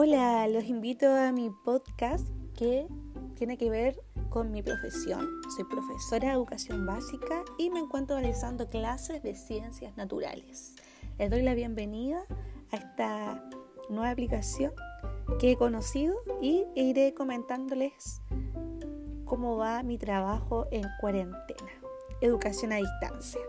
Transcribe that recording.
Hola, los invito a mi podcast que tiene que ver con mi profesión. Soy profesora de educación básica y me encuentro realizando clases de ciencias naturales. Les doy la bienvenida a esta nueva aplicación que he conocido y iré comentándoles cómo va mi trabajo en cuarentena, educación a distancia.